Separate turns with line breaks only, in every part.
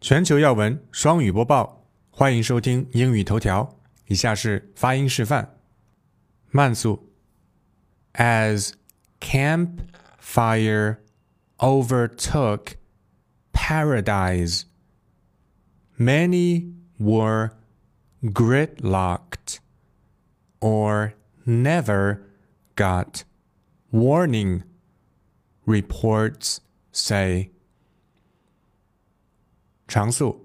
全球要闻双语播报，欢迎收听英语头条。以下是发音示范：慢速，as Camp Fire overtook paradise, many were gridlocked or never got warning. Reports say. Changsu,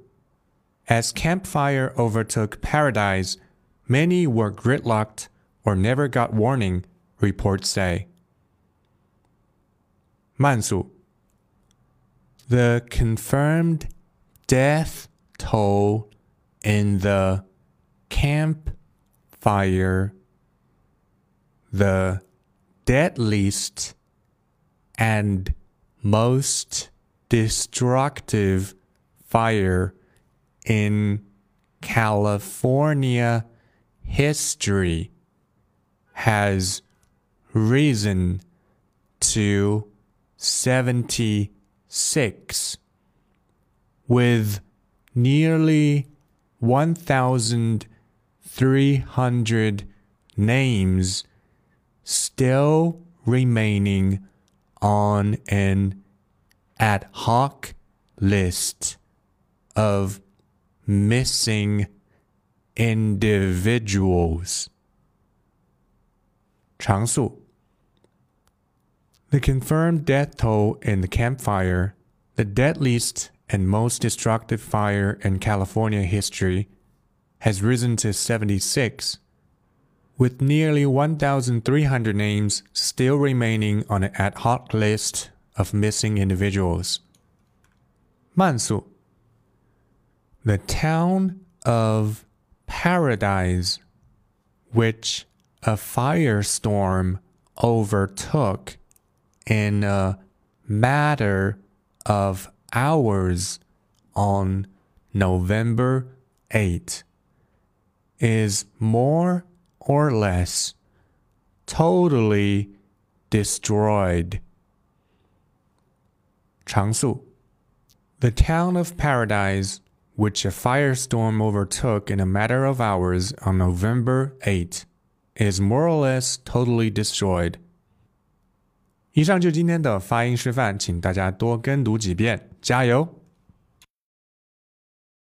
As Camp Fire overtook Paradise, many were gridlocked or never got warning, reports say. Mansu. The confirmed death toll in the Camp Fire, the deadliest and most destructive fire in California history has risen to 76 with nearly 1,300 names still remaining on an ad hoc list of missing individuals. 常数. The confirmed death toll in the Camp Fire, the deadliest and most destructive fire in California history, has risen to 76, with nearly 1,300 names still remaining on an ad hoc list of missing individuals. 慢速 the town of Paradise, which a firestorm overtook in a matter of hours on November 8, is more or less totally destroyed. 常速 The town of Paradise which a firestorm overtook in a matter of hours on November 8, is more or less totally destroyed. 以上就是今天的发音示范，请大家多跟读几遍，加油！